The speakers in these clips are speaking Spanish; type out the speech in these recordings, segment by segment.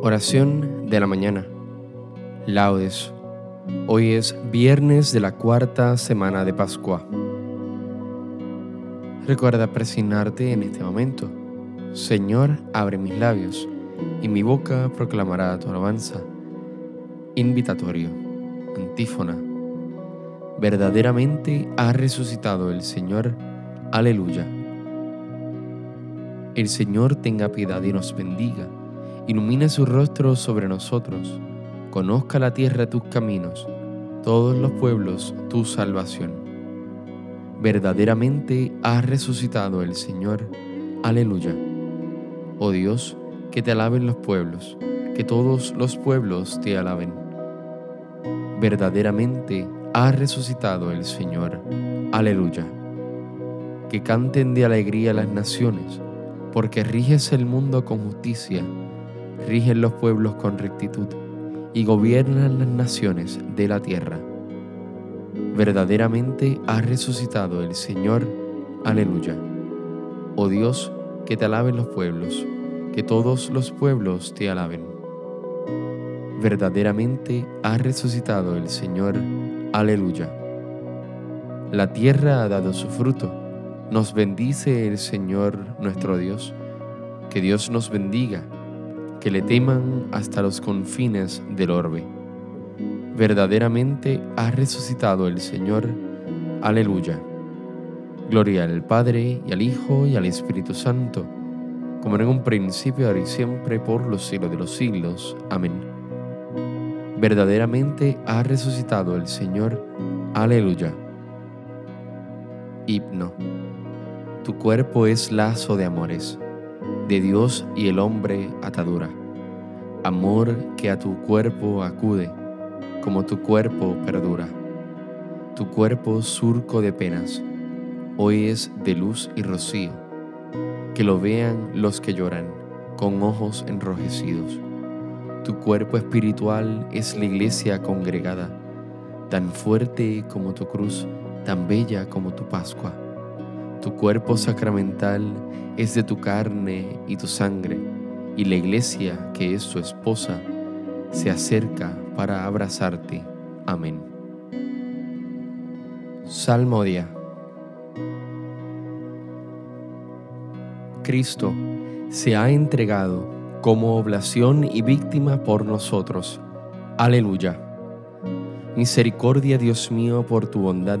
Oración de la mañana. Laudes. Hoy es viernes de la cuarta semana de Pascua. Recuerda presionarte en este momento. Señor, abre mis labios, y mi boca proclamará tu alabanza. Invitatorio. Antífona. Verdaderamente ha resucitado el Señor. Aleluya. El Señor tenga piedad y nos bendiga ilumina su rostro sobre nosotros, conozca la tierra tus caminos, todos los pueblos tu salvación. Verdaderamente ha resucitado el Señor. Aleluya. Oh Dios, que te alaben los pueblos, que todos los pueblos te alaben. Verdaderamente ha resucitado el Señor. Aleluya. Que canten de alegría las naciones, porque riges el mundo con justicia rigen los pueblos con rectitud y gobiernan las naciones de la tierra. Verdaderamente ha resucitado el Señor. Aleluya. Oh Dios, que te alaben los pueblos, que todos los pueblos te alaben. Verdaderamente ha resucitado el Señor. Aleluya. La tierra ha dado su fruto. Nos bendice el Señor nuestro Dios. Que Dios nos bendiga que le teman hasta los confines del orbe. Verdaderamente ha resucitado el Señor. Aleluya. Gloria al Padre y al Hijo y al Espíritu Santo, como en un principio, ahora y siempre, por los siglos de los siglos. Amén. Verdaderamente ha resucitado el Señor. Aleluya. Hipno. Tu cuerpo es lazo de amores de Dios y el hombre atadura. Amor que a tu cuerpo acude, como tu cuerpo perdura. Tu cuerpo surco de penas, hoy es de luz y rocío. Que lo vean los que lloran, con ojos enrojecidos. Tu cuerpo espiritual es la iglesia congregada, tan fuerte como tu cruz, tan bella como tu Pascua. Tu cuerpo sacramental es de tu carne y tu sangre, y la iglesia, que es su esposa, se acerca para abrazarte. Amén. Salmodia. Cristo se ha entregado como oblación y víctima por nosotros. Aleluya. Misericordia, Dios mío, por tu bondad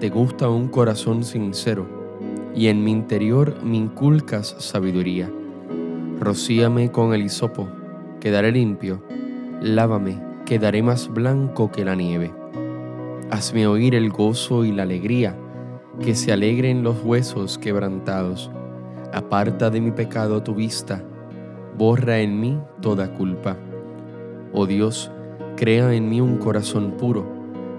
te gusta un corazón sincero, y en mi interior me inculcas sabiduría. Rocíame con el hisopo, quedaré limpio, lávame, quedaré más blanco que la nieve. Hazme oír el gozo y la alegría, que se alegren los huesos quebrantados. Aparta de mi pecado tu vista, borra en mí toda culpa. Oh Dios, crea en mí un corazón puro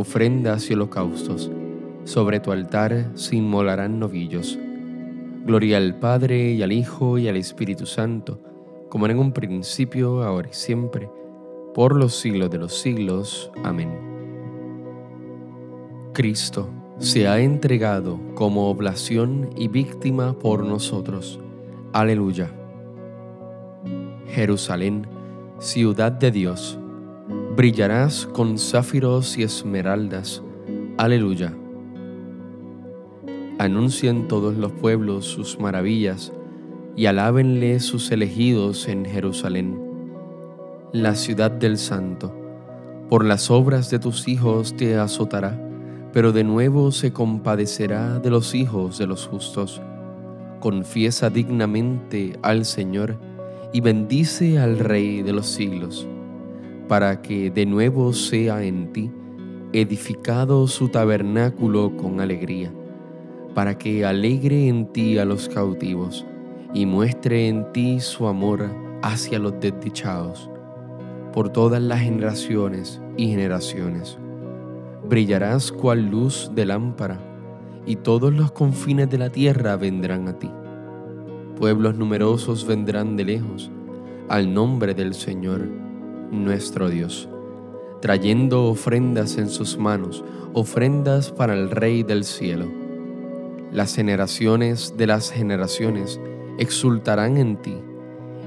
ofrendas y holocaustos. Sobre tu altar se inmolarán novillos. Gloria al Padre y al Hijo y al Espíritu Santo, como en un principio, ahora y siempre, por los siglos de los siglos. Amén. Cristo se ha entregado como oblación y víctima por nosotros. Aleluya. Jerusalén, ciudad de Dios, brillarás con záfiros y esmeraldas. Aleluya. Anuncien todos los pueblos sus maravillas y alábenle sus elegidos en Jerusalén la ciudad del santo. Por las obras de tus hijos te azotará, pero de nuevo se compadecerá de los hijos de los justos. Confiesa dignamente al Señor y bendice al Rey de los siglos, para que de nuevo sea en ti edificado su tabernáculo con alegría, para que alegre en ti a los cautivos y muestre en ti su amor hacia los desdichados por todas las generaciones y generaciones. Brillarás cual luz de lámpara, y todos los confines de la tierra vendrán a ti. Pueblos numerosos vendrán de lejos al nombre del Señor, nuestro Dios, trayendo ofrendas en sus manos, ofrendas para el Rey del cielo. Las generaciones de las generaciones exultarán en ti,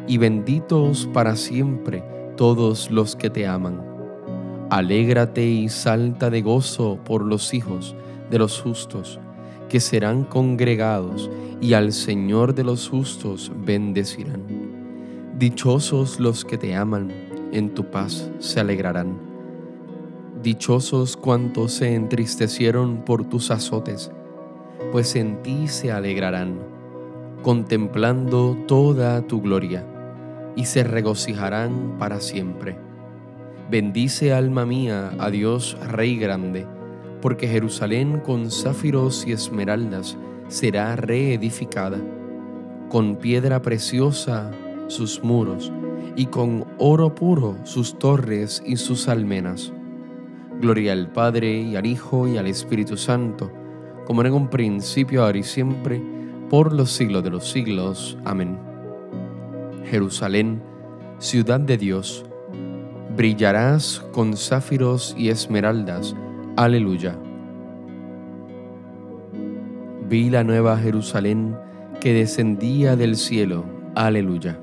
y benditos para siempre todos los que te aman. Alégrate y salta de gozo por los hijos de los justos, que serán congregados y al Señor de los justos bendecirán. Dichosos los que te aman, en tu paz se alegrarán. Dichosos cuantos se entristecieron por tus azotes, pues en ti se alegrarán, contemplando toda tu gloria y se regocijarán para siempre. Bendice alma mía a Dios Rey grande, porque Jerusalén con záfiros y esmeraldas será reedificada, con piedra preciosa sus muros, y con oro puro sus torres y sus almenas. Gloria al Padre y al Hijo y al Espíritu Santo, como en un principio, ahora y siempre, por los siglos de los siglos. Amén. Jerusalén, ciudad de Dios, brillarás con záfiros y esmeraldas. Aleluya. Vi la nueva Jerusalén que descendía del cielo. Aleluya.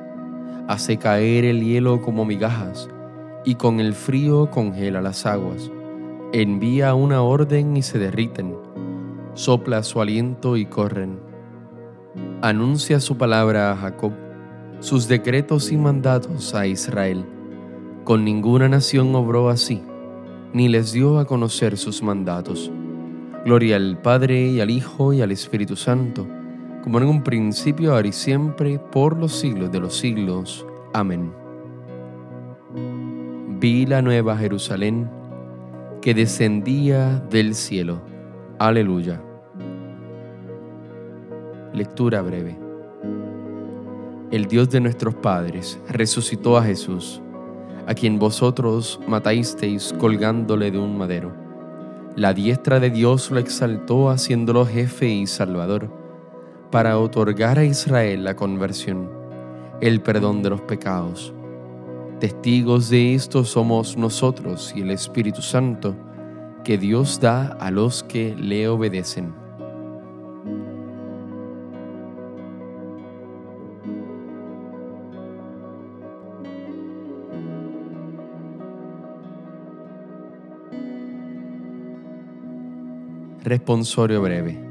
hace caer el hielo como migajas, y con el frío congela las aguas. Envía una orden y se derriten, sopla su aliento y corren. Anuncia su palabra a Jacob sus decretos y mandatos a Israel. Con ninguna nación obró así, ni les dio a conocer sus mandatos. Gloria al Padre y al Hijo y al Espíritu Santo, como en un principio, ahora y siempre, por los siglos de los siglos. Amén. Vi la nueva Jerusalén que descendía del cielo. Aleluya. Lectura breve el Dios de nuestros padres, resucitó a Jesús, a quien vosotros matasteis colgándole de un madero. La diestra de Dios lo exaltó haciéndolo jefe y salvador, para otorgar a Israel la conversión, el perdón de los pecados. Testigos de esto somos nosotros y el Espíritu Santo, que Dios da a los que le obedecen. Responsorio breve.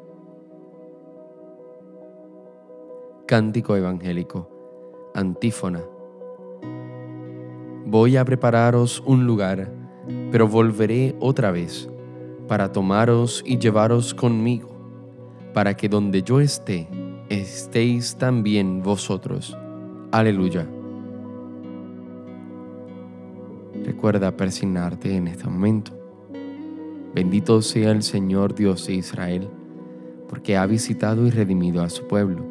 Cántico Evangélico. Antífona. Voy a prepararos un lugar, pero volveré otra vez, para tomaros y llevaros conmigo, para que donde yo esté, estéis también vosotros. Aleluya. Recuerda persignarte en este momento. Bendito sea el Señor Dios de Israel, porque ha visitado y redimido a su pueblo,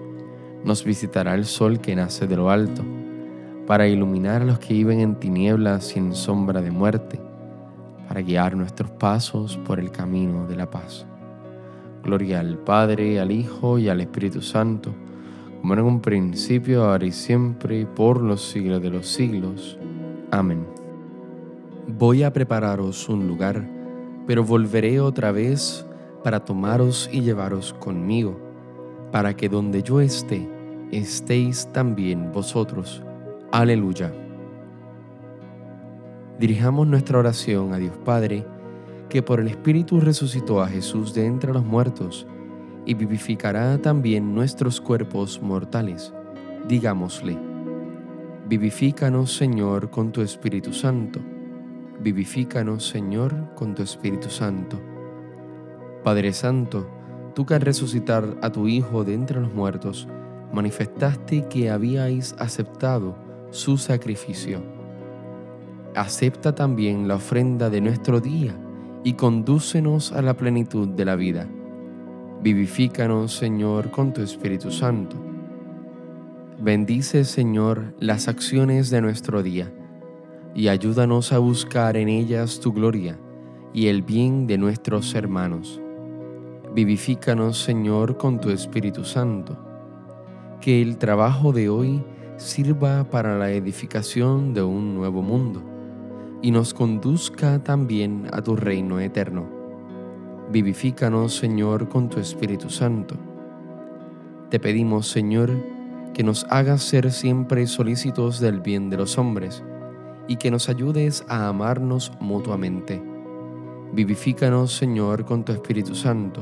nos visitará el sol que nace de lo alto, para iluminar a los que viven en tinieblas y en sombra de muerte, para guiar nuestros pasos por el camino de la paz. Gloria al Padre, al Hijo y al Espíritu Santo, como en un principio, ahora y siempre, por los siglos de los siglos. Amén. Voy a prepararos un lugar, pero volveré otra vez para tomaros y llevaros conmigo, para que donde yo esté, estéis también vosotros. Aleluya. Dirijamos nuestra oración a Dios Padre, que por el Espíritu resucitó a Jesús de entre los muertos y vivificará también nuestros cuerpos mortales. Digámosle, vivifícanos Señor con tu Espíritu Santo vivifícanos, Señor, con tu Espíritu Santo. Padre Santo, tú que al resucitar a tu Hijo de entre los muertos, manifestaste que habíais aceptado su sacrificio. Acepta también la ofrenda de nuestro día y condúcenos a la plenitud de la vida. Vivifícanos, Señor, con tu Espíritu Santo. Bendice, Señor, las acciones de nuestro día y ayúdanos a buscar en ellas tu gloria y el bien de nuestros hermanos. Vivifícanos, Señor, con tu Espíritu Santo. Que el trabajo de hoy sirva para la edificación de un nuevo mundo y nos conduzca también a tu reino eterno. Vivifícanos, Señor, con tu Espíritu Santo. Te pedimos, Señor, que nos hagas ser siempre solícitos del bien de los hombres y que nos ayudes a amarnos mutuamente. Vivifícanos, Señor, con tu Espíritu Santo.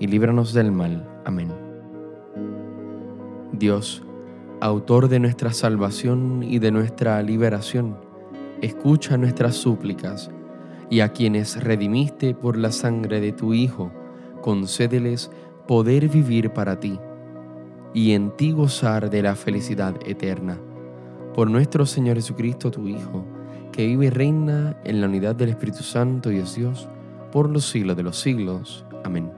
y líbranos del mal. Amén. Dios, autor de nuestra salvación y de nuestra liberación, escucha nuestras súplicas, y a quienes redimiste por la sangre de tu Hijo, concédeles poder vivir para ti, y en ti gozar de la felicidad eterna por nuestro Señor Jesucristo, tu Hijo, que vive y reina en la unidad del Espíritu Santo y es Dios, por los siglos de los siglos. Amén.